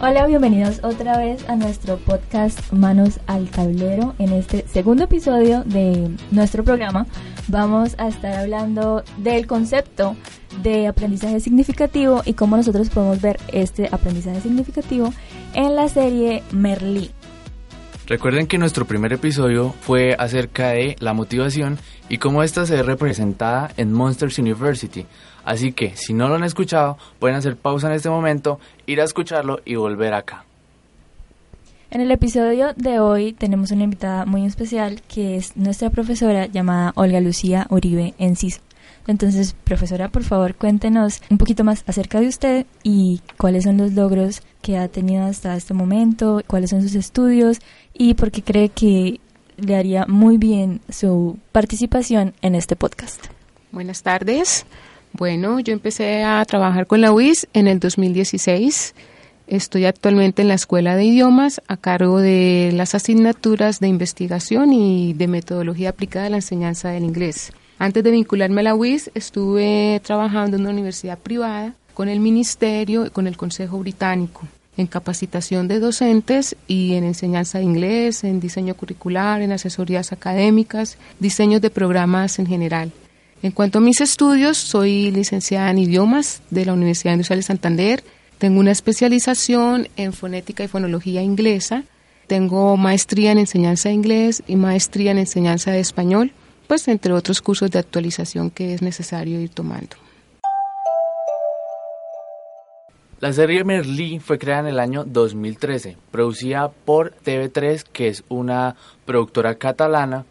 Hola, bienvenidos otra vez a nuestro podcast Manos al Tablero. En este segundo episodio de nuestro programa vamos a estar hablando del concepto de aprendizaje significativo y cómo nosotros podemos ver este aprendizaje significativo en la serie Merlí. Recuerden que nuestro primer episodio fue acerca de la motivación y cómo esta se ve representada en Monsters University. Así que si no lo han escuchado, pueden hacer pausa en este momento, ir a escucharlo y volver acá. En el episodio de hoy tenemos una invitada muy especial que es nuestra profesora llamada Olga Lucía Uribe Enciso. Entonces, profesora, por favor, cuéntenos un poquito más acerca de usted y cuáles son los logros que ha tenido hasta este momento, cuáles son sus estudios y por qué cree que le haría muy bien su participación en este podcast. Buenas tardes. Bueno, yo empecé a trabajar con la UIS en el 2016. Estoy actualmente en la Escuela de Idiomas a cargo de las asignaturas de investigación y de metodología aplicada a la enseñanza del inglés. Antes de vincularme a la UIS, estuve trabajando en una universidad privada con el Ministerio y con el Consejo Británico en capacitación de docentes y en enseñanza de inglés, en diseño curricular, en asesorías académicas, diseños de programas en general. En cuanto a mis estudios, soy licenciada en idiomas de la Universidad Industrial de Santander. Tengo una especialización en fonética y fonología inglesa. Tengo maestría en enseñanza de inglés y maestría en enseñanza de español pues entre otros cursos de actualización que es necesario ir tomando. La serie Merlí fue creada en el año 2013, producida por TV3, que es una productora catalana.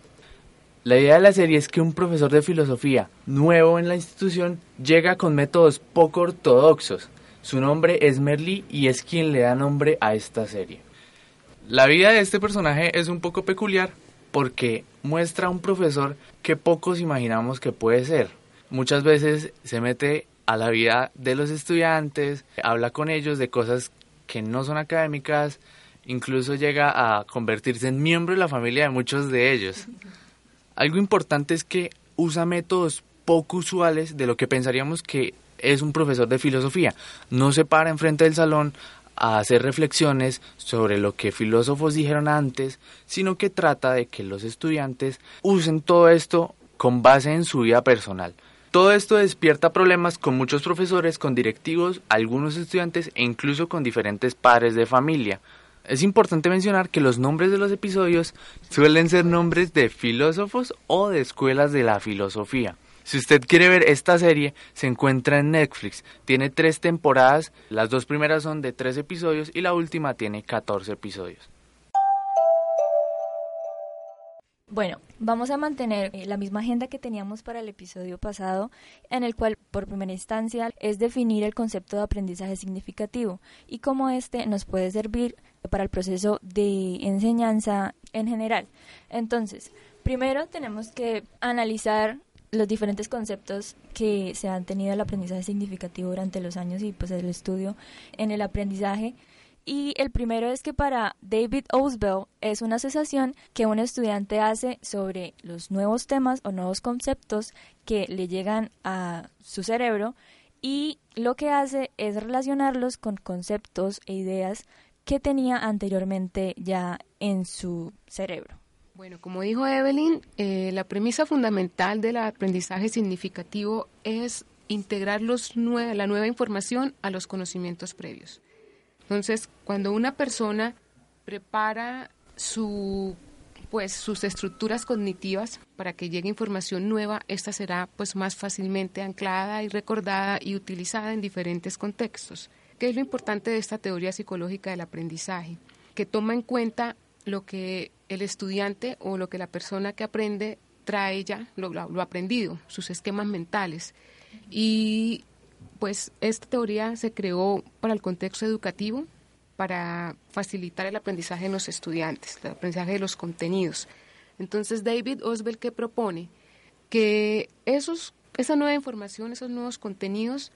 La idea de la serie es que un profesor de filosofía nuevo en la institución llega con métodos poco ortodoxos. Su nombre es Merlí y es quien le da nombre a esta serie. La vida de este personaje es un poco peculiar porque muestra a un profesor que pocos imaginamos que puede ser. Muchas veces se mete a la vida de los estudiantes, habla con ellos de cosas que no son académicas, incluso llega a convertirse en miembro de la familia de muchos de ellos. Algo importante es que usa métodos poco usuales de lo que pensaríamos que es un profesor de filosofía. No se para enfrente del salón a hacer reflexiones sobre lo que filósofos dijeron antes, sino que trata de que los estudiantes usen todo esto con base en su vida personal. Todo esto despierta problemas con muchos profesores, con directivos, algunos estudiantes e incluso con diferentes padres de familia. Es importante mencionar que los nombres de los episodios suelen ser nombres de filósofos o de escuelas de la filosofía. Si usted quiere ver esta serie, se encuentra en Netflix. Tiene tres temporadas, las dos primeras son de tres episodios y la última tiene 14 episodios. Bueno, vamos a mantener eh, la misma agenda que teníamos para el episodio pasado, en el cual por primera instancia es definir el concepto de aprendizaje significativo y cómo este nos puede servir para el proceso de enseñanza en general. Entonces, primero tenemos que analizar los diferentes conceptos que se han tenido el aprendizaje significativo durante los años y pues el estudio en el aprendizaje. Y el primero es que para David Osbell es una asociación que un estudiante hace sobre los nuevos temas o nuevos conceptos que le llegan a su cerebro y lo que hace es relacionarlos con conceptos e ideas que tenía anteriormente ya en su cerebro. Bueno, como dijo Evelyn, eh, la premisa fundamental del aprendizaje significativo es integrar los la nueva información a los conocimientos previos. Entonces, cuando una persona prepara pues sus estructuras cognitivas para que llegue información nueva, esta será pues más fácilmente anclada y recordada y utilizada en diferentes contextos. ¿Qué es lo importante de esta teoría psicológica del aprendizaje? Que toma en cuenta lo que el estudiante o lo que la persona que aprende trae ya, lo, lo, aprendido, sus esquemas mentales. Y Pues esta teoría se creó para el contexto educativo, para facilitar el aprendizaje de los estudiantes, el aprendizaje de los contenidos. Entonces David Oswell que propone que esos, esa nueva información, esos nuevos contenidos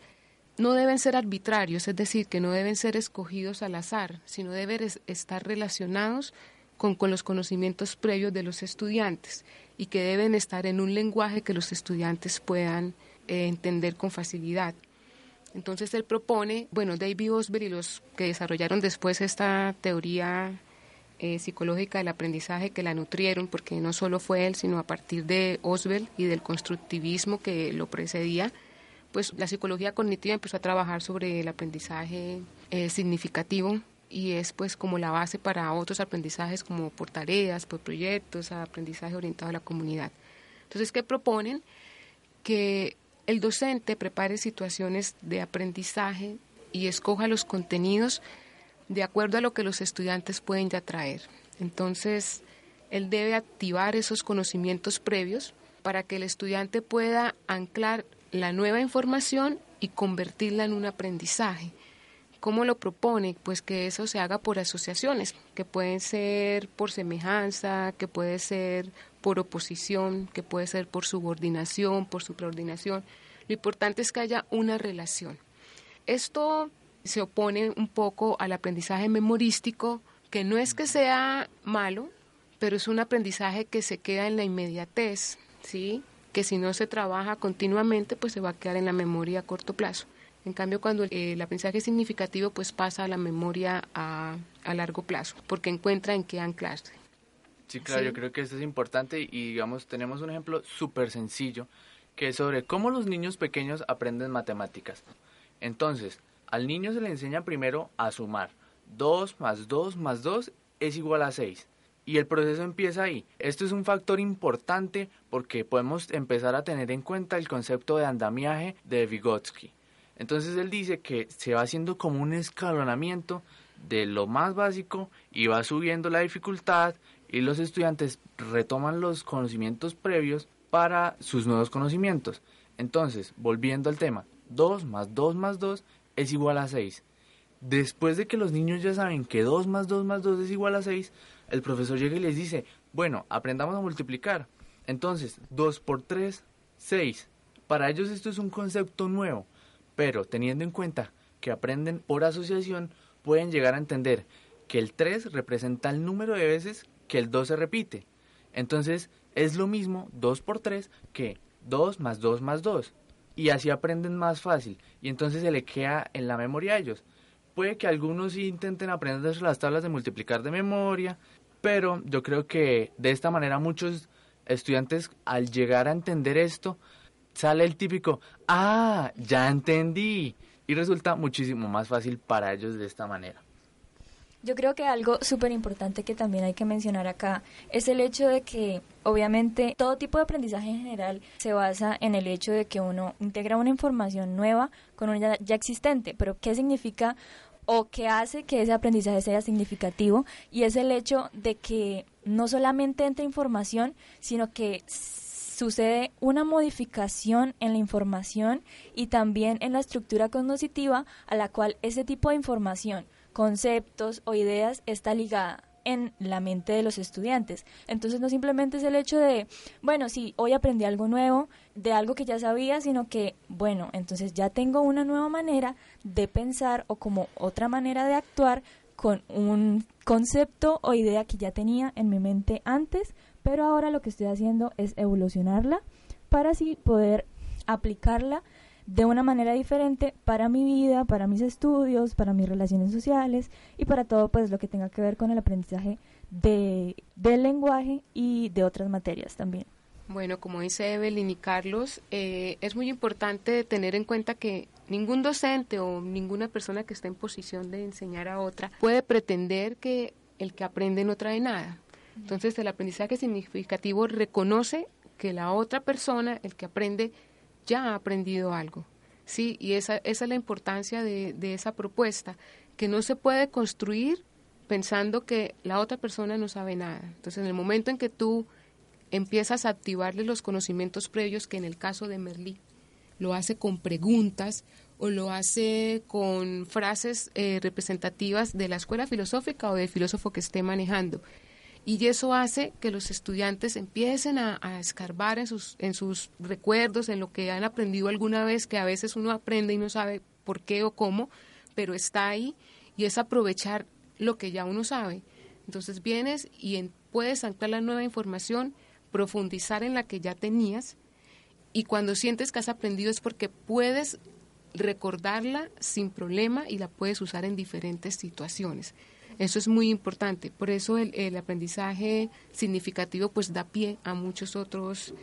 no deben ser arbitrarios, es decir, que no deben ser escogidos al azar, sino deben estar relacionados con, los conocimientos previos de los estudiantes y que deben estar en un lenguaje que los estudiantes puedan eh, entender con facilidad. Entonces él propone, bueno, David Osberg y los que desarrollaron después esta teoría eh, psicológica del aprendizaje que la nutrieron, porque no solo fue él, sino a partir de Oswald y del constructivismo que lo precedía, pues la psicología cognitiva empezó a trabajar sobre el aprendizaje eh, significativo y es pues como la base para otros aprendizajes como por tareas, por proyectos, aprendizaje orientado a la comunidad. Entonces, ¿qué proponen? Que el docente prepare situaciones de aprendizaje y escoja los contenidos de acuerdo a lo que los estudiantes pueden ya traer. Entonces, él debe activar esos conocimientos previos para que el estudiante pueda anclar la nueva información y convertirla en un aprendizaje. ¿Cómo lo propone? Pues que eso se haga por asociaciones, que pueden ser por semejanza, que puede ser por oposición, que puede ser por subordinación, por supraordinación. Lo importante es que haya una relación. Esto se opone un poco al aprendizaje memorístico, que no es que sea malo, pero es un aprendizaje que se queda en la inmediatez, ¿sí? que si no se trabaja continuamente, pues se va a quedar en la memoria a corto plazo. En cambio, cuando el aprendizaje significativo, pues pasa a la memoria a, a largo plazo, porque encuentra en qué anclarse. Sí, claro, yo creo que esto es importante y digamos, tenemos un ejemplo súper sencillo que es sobre cómo los niños pequeños aprenden matemáticas. Entonces, al niño se le enseña primero a sumar. 2 más 2 más 2 es igual a 6. Y el proceso empieza ahí. Esto es un factor importante porque podemos empezar a tener en cuenta el concepto de andamiaje de Vygotsky. Entonces él dice que se va haciendo como un escalonamiento de lo más básico y va subiendo la dificultad y los estudiantes retoman los conocimientos previos para sus nuevos conocimientos. Entonces, volviendo al tema, 2 más 2 más 2 es igual a 6. Después de que los niños ya saben que 2 más 2 más 2 es igual a 6, el profesor llega y les dice, bueno, aprendamos a multiplicar. Entonces, 2 por 3, 6. Para ellos esto es un concepto nuevo, pero teniendo en cuenta que aprenden por asociación, pueden llegar a entender que el 3 representa el número de veces que el 2 se repite. Entonces, es lo mismo 2 por 3 que 2 más 2 más 2. Y así aprenden más fácil. Y entonces se le queda en la memoria a ellos. Puede que algunos intenten aprender las tablas de multiplicar de memoria, pero yo creo que de esta manera muchos estudiantes al llegar a entender esto, sale el típico, ah, ya entendí. Y resulta muchísimo más fácil para ellos de esta manera. Yo creo que algo súper importante que también hay que mencionar acá es el hecho de que obviamente todo tipo de aprendizaje en general se basa en el hecho de que uno integra una información nueva con una ya, existente, pero ¿qué significa o qué hace que ese aprendizaje sea significativo? Y es el hecho de que no solamente entra información, sino que sucede una modificación en la información y también en la estructura cognitiva a la cual ese tipo de información conceptos o ideas está ligada en la mente de los estudiantes. Entonces no simplemente es el hecho de, bueno, sí, hoy aprendí algo nuevo, de algo que ya sabía, sino que, bueno, entonces ya tengo una nueva manera de pensar o como otra manera de actuar con un concepto o idea que ya tenía en mi mente antes, pero ahora lo que estoy haciendo es evolucionarla para así poder aplicarla de una manera diferente para mi vida, para mis estudios, para mis relaciones sociales y para todo pues lo que tenga que ver con el aprendizaje de, del lenguaje y de otras materias también. Bueno, como dice Evelyn y Carlos, eh, es muy importante tener en cuenta que ningún docente o ninguna persona que esté en posición de enseñar a otra puede pretender que el que aprende no trae nada. Entonces el aprendizaje significativo reconoce que la otra persona, el que aprende, ya ha aprendido algo. Sí, y esa, esa es la importancia de, esa propuesta, que no se puede construir pensando que la otra persona no sabe nada. Entonces, en el momento en que tú empiezas a activarle los conocimientos previos, que en el caso de Merlí lo hace con preguntas o lo hace con frases eh, representativas de la escuela filosófica o del filósofo que esté manejando. Y eso hace que los estudiantes empiecen a, escarbar en sus, en sus recuerdos, en lo que han aprendido alguna vez, que a veces uno aprende y no sabe por qué o cómo, pero está ahí y es aprovechar lo que ya uno sabe. Entonces vienes y puedes anclar la nueva información, profundizar en la que ya tenías y cuando sientes que has aprendido es porque puedes recordarla sin problema y la puedes usar en diferentes situaciones. Eso es muy importante. Por eso el, aprendizaje significativo pues da pie a muchos otros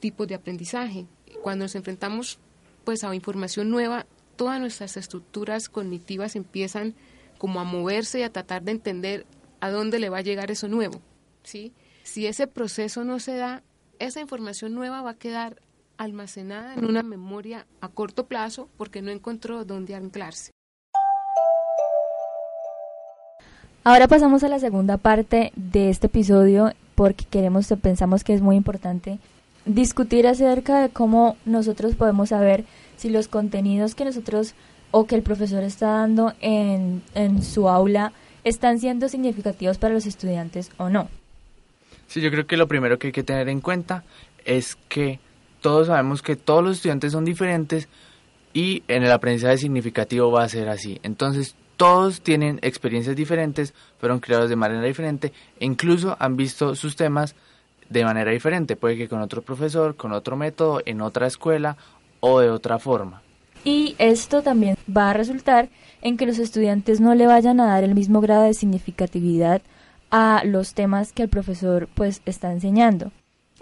tipos de aprendizaje. Cuando nos enfrentamos pues a información nueva, todas nuestras estructuras cognitivas empiezan como a moverse y a tratar de entender a dónde le va a llegar eso nuevo, ¿sí? Si ese proceso no se da, esa información nueva va a quedar almacenada en una memoria a corto plazo porque no encontró dónde anclarse. Ahora pasamos a la segunda parte de este episodio porque queremos, pensamos que es muy importante discutir acerca de cómo nosotros podemos saber si los contenidos que nosotros o que el profesor está dando en, en su aula están siendo significativos para los estudiantes o no. Sí, yo creo que lo primero que hay que tener en cuenta es que todos sabemos que todos los estudiantes son diferentes y en el aprendizaje significativo va a ser así. Entonces, todos tienen experiencias diferentes, fueron creados de manera diferente e incluso han visto sus temas de manera diferente, puede que con otro profesor, con otro método, en otra escuela o de otra forma. Y esto también va a resultar en que los estudiantes no le vayan a dar el mismo grado de significatividad a los temas que el profesor pues está enseñando.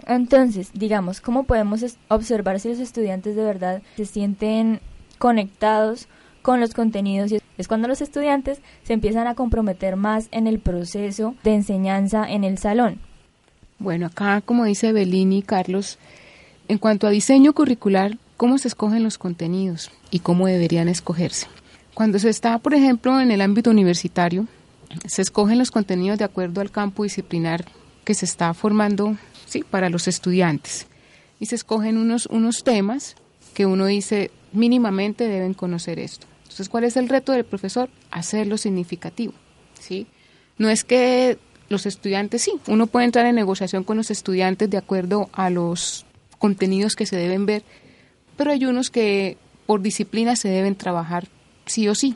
Entonces, digamos, ¿cómo podemos observar si los estudiantes de verdad se sienten conectados con los contenidos? Es cuando los estudiantes se empiezan a comprometer más en el proceso de enseñanza en el salón. Bueno, acá, como dice Bellini y Carlos, en cuanto a diseño curricular, ¿cómo se escogen los contenidos y cómo deberían escogerse? Cuando se está, por ejemplo, en el ámbito universitario, se escogen los contenidos de acuerdo al campo disciplinar que se está formando ¿sí? para los estudiantes. Y se escogen unos, unos temas que uno dice mínimamente deben conocer esto. Entonces, ¿cuál es el reto del profesor? Hacerlo significativo. ¿sí? No es que los estudiantes, sí, uno puede entrar en negociación con los estudiantes de acuerdo a los contenidos que se deben ver, pero hay unos que por disciplina se deben trabajar sí o sí.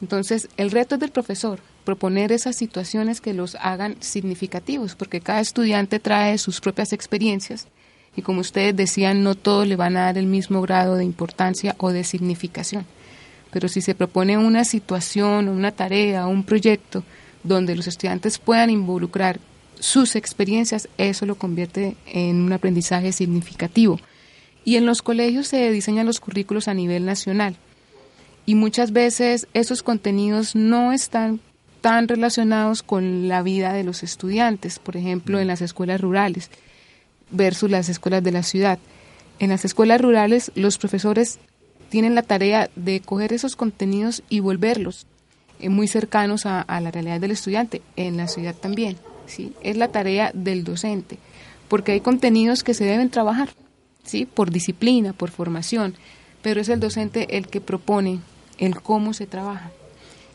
Entonces, el reto es del profesor, proponer esas situaciones que los hagan significativos, porque cada estudiante trae sus propias experiencias y como ustedes decían, no todos le van a dar el mismo grado de importancia o de significación. Pero si se propone una situación, una tarea, un proyecto donde los estudiantes puedan involucrar sus experiencias, eso lo convierte en un aprendizaje significativo. Y en los colegios se diseñan los currículos a nivel nacional. Y muchas veces esos contenidos no están tan relacionados con la vida de los estudiantes, por ejemplo, en las escuelas rurales versus las escuelas de la ciudad. En las escuelas rurales los profesores tienen la tarea de coger esos contenidos y volverlos eh, muy cercanos a, la realidad del estudiante, en la ciudad también. ¿sí? Es la tarea del docente, porque hay contenidos que se deben trabajar, ¿sí? por disciplina, por formación, pero es el docente el que propone el cómo se trabaja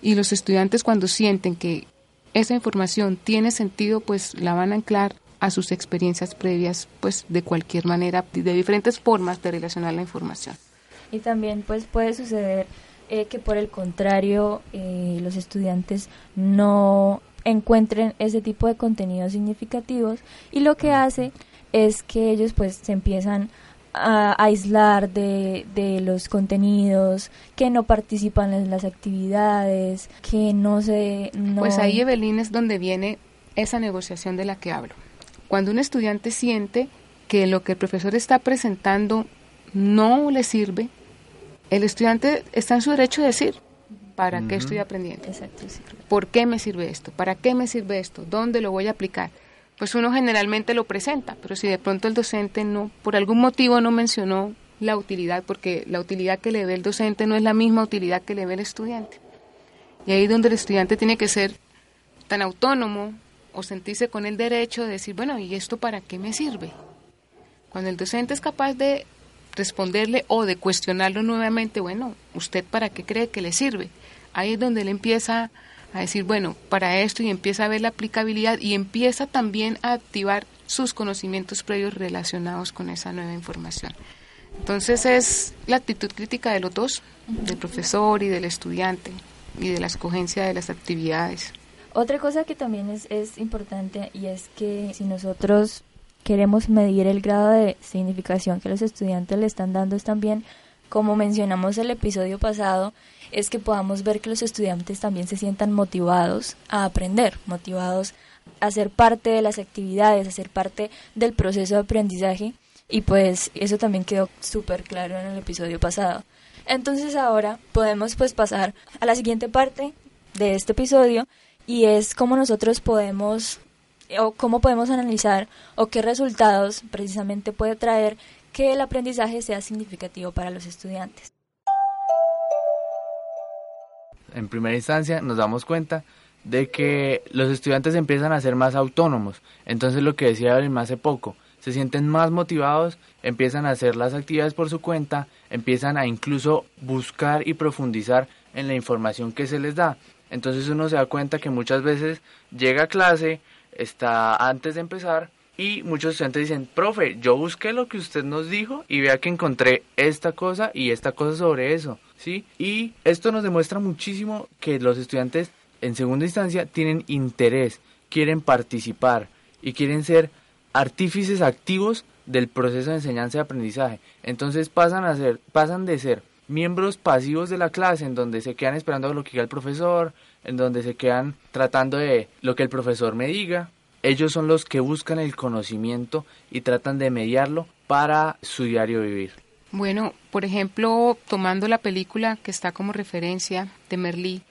y los estudiantes cuando sienten que esa información tiene sentido, pues la van a anclar a sus experiencias previas, pues de cualquier manera, de diferentes formas de relacionar la información. Y también pues puede suceder eh, que por el contrario eh, los estudiantes no encuentren ese tipo de contenidos significativos y lo que hace es que ellos pues se empiezan a aislar de, de, los contenidos, que no participan en las actividades, que no se... Pues ahí, Evelyn, es donde viene esa negociación de la que hablo. Cuando un estudiante siente que lo que el profesor está presentando no le sirve, el estudiante está en su derecho de decir, ¿para qué estoy aprendiendo? Exacto, ¿Por qué me sirve esto? ¿Para qué me sirve esto? ¿Dónde lo voy a aplicar? pues uno generalmente lo presenta, pero si de pronto el docente no, por algún motivo no mencionó la utilidad, porque la utilidad que le ve el docente no es la misma utilidad que le ve el estudiante. Y ahí es donde el estudiante tiene que ser tan autónomo o sentirse con el derecho de decir, bueno, ¿y esto para qué me sirve? Cuando el docente es capaz de responderle o de cuestionarlo nuevamente, bueno, ¿usted para qué cree que le sirve? Ahí es donde él empieza a decir, bueno, para esto y empieza a ver la aplicabilidad y empieza también a activar sus conocimientos previos relacionados con esa nueva información. Entonces es la actitud crítica de los dos, del profesor y del estudiante, y de la escogencia de las actividades. Otra cosa que también es, es importante y es que si nosotros queremos medir el grado de significación que los estudiantes le están dando es también, como mencionamos el episodio pasado, es que podamos ver que los estudiantes también se sientan motivados a aprender, motivados a ser parte de las actividades, a ser parte del proceso de aprendizaje y pues eso también quedó súper claro en el episodio pasado. Entonces ahora podemos pues pasar a la siguiente parte de este episodio y es cómo nosotros podemos o cómo podemos analizar o qué resultados precisamente puede traer que el aprendizaje sea significativo para los estudiantes. En primera instancia nos damos cuenta de que los estudiantes empiezan a ser más autónomos. Entonces lo que decía Evelyn hace poco, se sienten más motivados, empiezan a hacer las actividades por su cuenta, empiezan a incluso buscar y profundizar en la información que se les da. Entonces uno se da cuenta que muchas veces llega a clase, está antes de empezar y muchos estudiantes dicen, profe, yo busqué lo que usted nos dijo y vea que encontré esta cosa y esta cosa sobre eso, ¿sí? Y esto nos demuestra muchísimo que los estudiantes en segunda instancia tienen interés, quieren participar y quieren ser artífices activos del proceso de enseñanza y aprendizaje. Entonces pasan a ser, pasan de ser miembros pasivos de la clase en donde se quedan esperando lo que diga el profesor, en donde se quedan tratando de lo que el profesor me diga. Ellos son los que buscan el conocimiento y tratan de mediarlo para su diario vivir. Bueno, por ejemplo, tomando la película que está como referencia de Merlí,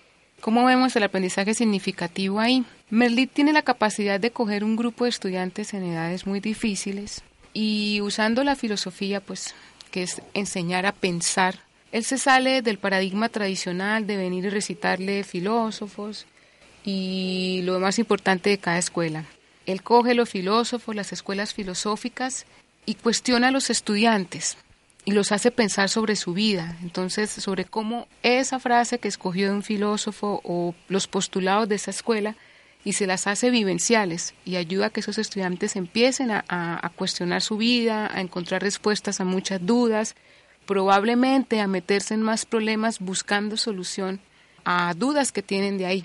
¿cómo vemos el aprendizaje significativo ahí? Merlí tiene la capacidad de coger un grupo de estudiantes en edades muy difíciles y usando la filosofía, pues, que es enseñar a pensar él se sale del paradigma tradicional de venir y recitarle filósofos y lo más importante de cada escuela. Él coge los filósofos, las escuelas filosóficas y cuestiona a los estudiantes y los hace pensar sobre su vida, entonces sobre cómo esa frase que escogió de un filósofo o los postulados de esa escuela y se las hace vivenciales y ayuda a que esos estudiantes empiecen a, a cuestionar su vida, a encontrar respuestas a muchas dudas probablemente a meterse en más problemas buscando solución a dudas que tienen de ahí.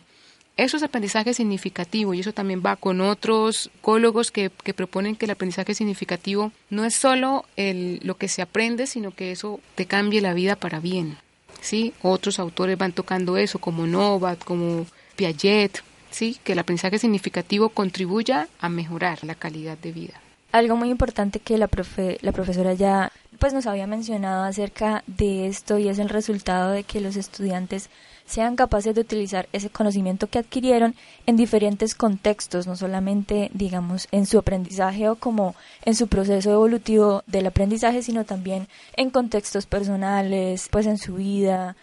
Eso es aprendizaje significativo y eso también va con otros psicólogos que, que proponen que el aprendizaje significativo no es solo el, lo que se aprende, sino que eso te cambie la vida para bien. ¿sí? Otros autores van tocando eso, como Novat, como Piaget, ¿sí? que el aprendizaje significativo contribuya a mejorar la calidad de vida. Algo muy importante que la, profe, la profesora ya pues nos había mencionado acerca de esto y es el resultado de que los estudiantes sean capaces de utilizar ese conocimiento que adquirieron en diferentes contextos, no solamente, digamos, en su aprendizaje o como en su proceso evolutivo del aprendizaje, sino también en contextos personales, pues en su vida,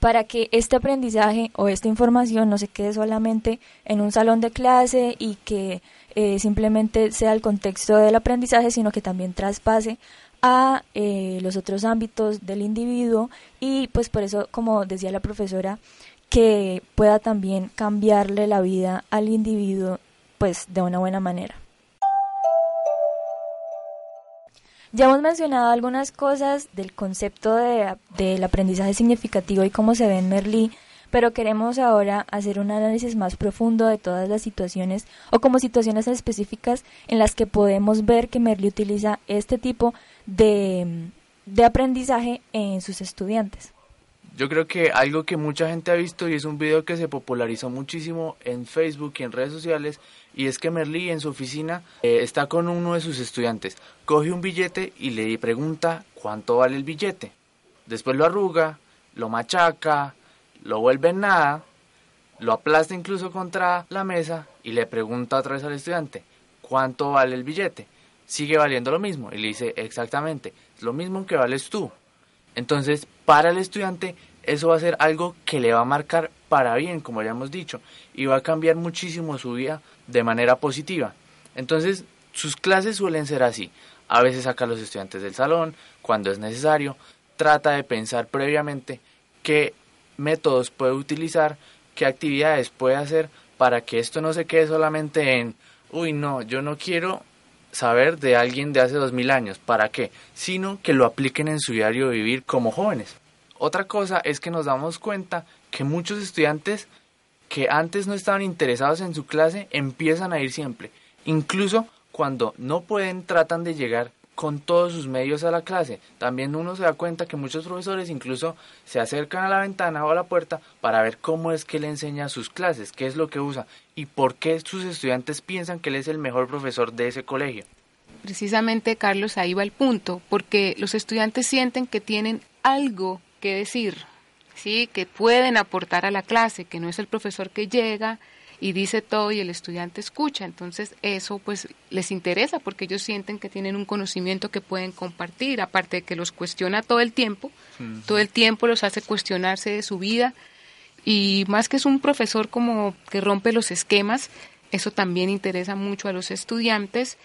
para que este aprendizaje o esta información no se quede solamente en un salón de clase y que eh, simplemente sea el contexto del aprendizaje, sino que también traspase a eh, los otros ámbitos del individuo y pues por eso, como decía la profesora, que pueda también cambiarle la vida al individuo pues de una buena manera. Ya hemos mencionado algunas cosas del concepto de, del aprendizaje significativo y cómo se ve en Merlí, pero queremos ahora hacer un análisis más profundo de todas las situaciones o como situaciones específicas en las que podemos ver que Merlí utiliza este tipo de, de aprendizaje en sus estudiantes. Yo creo que algo que mucha gente ha visto y es un video que se popularizó muchísimo en Facebook y en redes sociales y es que Merlí en su oficina eh, está con uno de sus estudiantes, coge un billete y le pregunta cuánto vale el billete. Después lo arruga, lo machaca, lo vuelve en nada, lo aplasta incluso contra la mesa y le pregunta otra vez al estudiante cuánto vale el billete. Sigue valiendo lo mismo y le dice exactamente, lo mismo que vales tú. Entonces, para el estudiante eso va a ser algo que le va a marcar para bien, como ya hemos dicho, y va a cambiar muchísimo su vida de manera positiva. Entonces, sus clases suelen ser así. A veces saca a los estudiantes del salón cuando es necesario, trata de pensar previamente qué métodos puede utilizar, qué actividades puede hacer para que esto no se quede solamente en, uy, no, yo no quiero saber de alguien de hace dos mil años, ¿para qué? Sino que lo apliquen en su diario vivir como jóvenes. Otra cosa es que nos damos cuenta que muchos estudiantes que antes no estaban interesados en su clase empiezan a ir siempre. Incluso cuando no pueden tratan de llegar con todos sus medios a la clase. También uno se da cuenta que muchos profesores incluso se acercan a la ventana o a la puerta para ver cómo es que le enseña sus clases, qué es lo que usa y por qué sus estudiantes piensan que él es el mejor profesor de ese colegio. Precisamente, Carlos, ahí va el punto, porque los estudiantes sienten que tienen algo que decir, ¿sí? que pueden aportar a la clase, que no es el profesor que llega y dice todo y el estudiante escucha. Entonces eso pues les interesa porque ellos sienten que tienen un conocimiento que pueden compartir, aparte de que los cuestiona todo el tiempo, todo el tiempo los hace cuestionarse de su vida y más que es un profesor como que rompe los esquemas, eso también interesa mucho a los estudiantes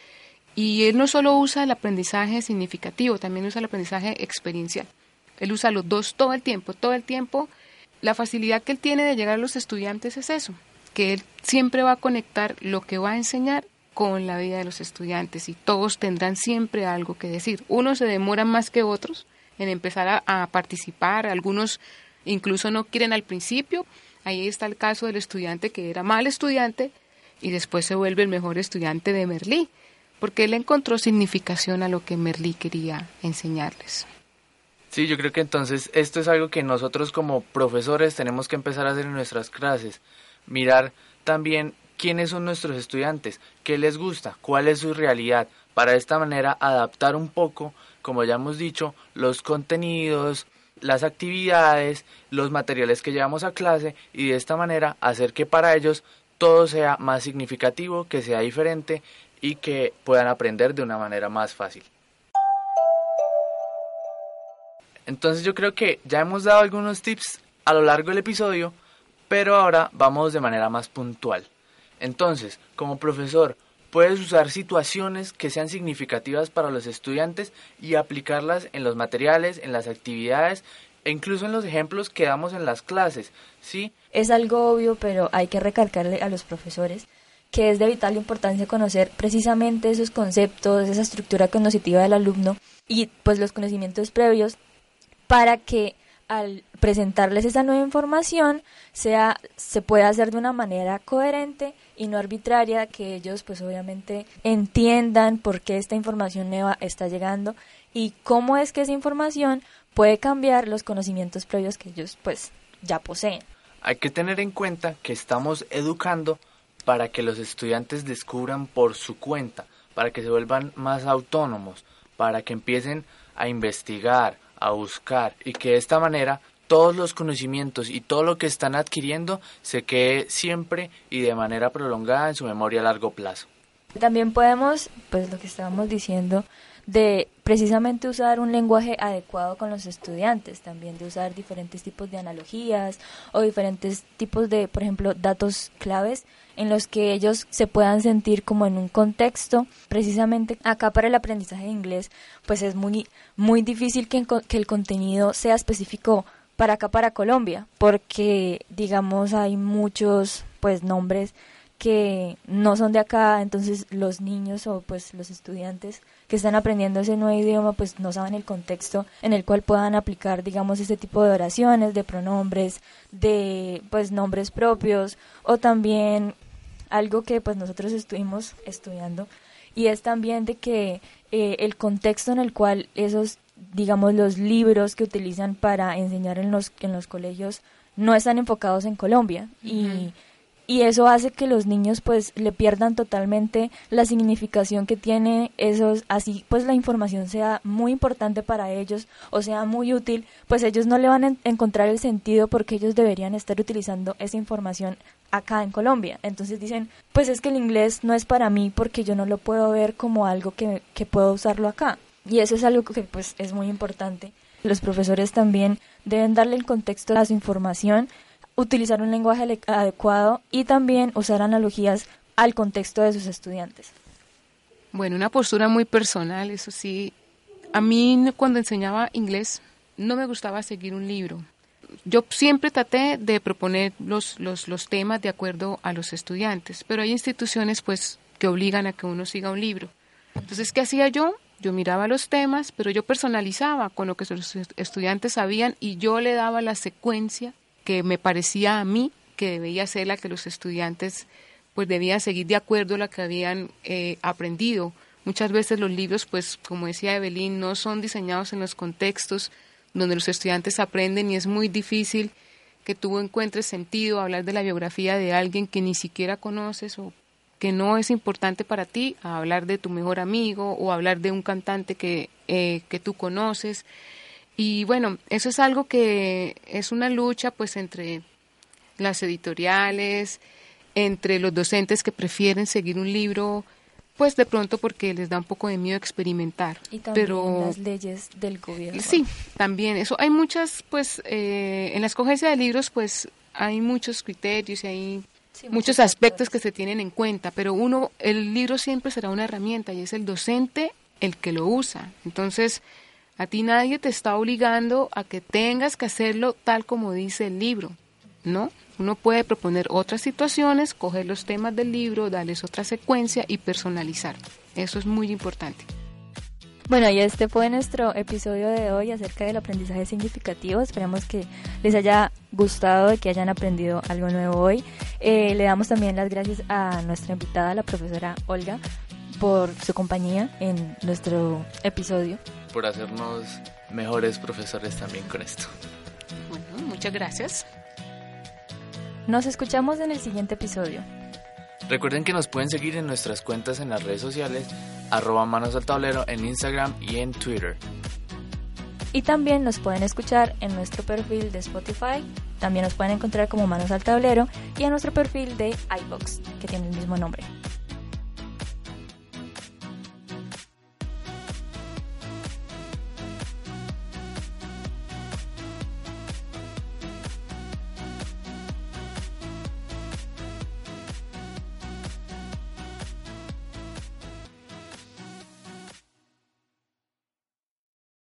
y él no solo usa el aprendizaje significativo, también usa el aprendizaje experiencial. Él usa los dos todo el tiempo, todo el tiempo. La facilidad que él tiene de llegar a los estudiantes es eso, que él siempre va a conectar lo que va a enseñar con la vida de los estudiantes y todos tendrán siempre algo que decir. Unos se demoran más que otros en empezar a, participar, algunos incluso no quieren al principio. Ahí está el caso del estudiante que era mal estudiante y después se vuelve el mejor estudiante de Merlí, porque él encontró significación a lo que Merlí quería enseñarles. Sí, yo creo que entonces esto es algo que nosotros como profesores tenemos que empezar a hacer en nuestras clases mirar también quiénes son nuestros estudiantes, qué les gusta, cuál es su realidad, para de esta manera adaptar un poco, como ya hemos dicho, los contenidos, las actividades, los materiales que llevamos a clase y de esta manera hacer que para ellos todo sea más significativo, que sea diferente y que puedan aprender de una manera más fácil. Entonces yo creo que ya hemos dado algunos tips a lo largo del episodio pero ahora vamos de manera más puntual. Entonces, como profesor, puedes usar situaciones que sean significativas para los estudiantes y aplicarlas en los materiales, en las actividades e incluso en los ejemplos que damos en las clases, ¿sí? Es algo obvio, pero hay que recalcarle a los profesores que es de vital importancia conocer precisamente esos conceptos, esa estructura cognitiva del alumno y pues los conocimientos previos para que al presentarles esa nueva información sea se pueda hacer de una manera coherente y no arbitraria que ellos pues obviamente entiendan por qué esta información nueva está llegando y cómo es que esa información puede cambiar los conocimientos previos que ellos pues ya poseen. Hay que tener en cuenta que estamos educando para que los estudiantes descubran por su cuenta, para que se vuelvan más autónomos, para que empiecen a investigar, a buscar y que de esta manera todos los conocimientos y todo lo que están adquiriendo se quede siempre y de manera prolongada en su memoria a largo plazo. También podemos, pues lo que estábamos diciendo, de precisamente usar un lenguaje adecuado con los estudiantes, también de usar diferentes tipos de analogías o diferentes tipos de, por ejemplo, datos claves en los que ellos se puedan sentir como en un contexto. Precisamente acá para el aprendizaje de inglés, pues es muy, muy difícil que, que el contenido sea específico para acá, para Colombia, porque digamos hay muchos pues nombres que no son de acá, entonces los niños o pues los estudiantes que están aprendiendo ese nuevo idioma pues no saben el contexto en el cual puedan aplicar digamos este tipo de oraciones, de pronombres, de pues nombres propios o también algo que pues nosotros estuvimos estudiando y es también de que eh, el contexto en el cual esos digamos los libros que utilizan para enseñar en los en los colegios no están enfocados en Colombia y y eso hace que los niños pues le pierdan totalmente la significación que tiene esos así pues la información sea muy importante para ellos o sea muy útil pues ellos no le van a encontrar el sentido porque ellos deberían estar utilizando esa información acá en Colombia. Entonces dicen pues es que el inglés no es para mí porque yo no lo puedo ver como algo que, que puedo usarlo acá. Y eso es algo que pues es muy importante. Los profesores también deben darle el contexto a su información utilizar un lenguaje adecuado y también usar analogías al contexto de sus estudiantes. Bueno, una postura muy personal, eso sí. A mí cuando enseñaba inglés no me gustaba seguir un libro. Yo siempre traté de proponer los, los, los temas de acuerdo a los estudiantes, pero hay instituciones pues que obligan a que uno siga un libro. Entonces, ¿qué hacía yo? Yo miraba los temas, pero yo personalizaba con lo que los estudiantes sabían y yo le daba la secuencia que me parecía a mí que debía ser la que los estudiantes pues debían seguir de acuerdo a lo que habían eh, aprendido. Muchas veces los libros, pues como decía Evelyn, no son diseñados en los contextos donde los estudiantes aprenden y es muy difícil que tú encuentres sentido hablar de la biografía de alguien que ni siquiera conoces o que no es importante para ti, hablar de tu mejor amigo o hablar de un cantante que, eh, que tú conoces. Y bueno, eso es algo que es una lucha pues entre las editoriales, entre los docentes que prefieren seguir un libro, pues de pronto porque les da un poco de miedo experimentar. Y también pero, las leyes del gobierno. Sí, también. Eso hay muchas, pues, eh, en la escogencia de libros, pues, hay muchos criterios y hay muchos, aspectos que se tienen en cuenta, pero uno, el libro siempre será una herramienta y es el docente el que lo usa. Entonces, a ti nadie te está obligando a que tengas que hacerlo tal como dice el libro, ¿no? Uno puede proponer otras situaciones, coger los temas del libro, darles otra secuencia y personalizar. Eso es muy importante. Bueno, y este fue nuestro episodio de hoy acerca del aprendizaje significativo. Esperamos que les haya gustado y que hayan aprendido algo nuevo hoy. Eh, le damos también las gracias a nuestra invitada, la profesora Olga, por su compañía en nuestro episodio. Por hacernos mejores profesores también con esto. Bueno, muchas gracias. Nos escuchamos en el siguiente episodio. Recuerden que nos pueden seguir en nuestras cuentas en las redes sociales, arroba manos al tablero en Instagram y en Twitter. Y también nos pueden escuchar en nuestro perfil de Spotify, también nos pueden encontrar como Manos al Tablero y en nuestro perfil de iBox, que tiene el mismo nombre.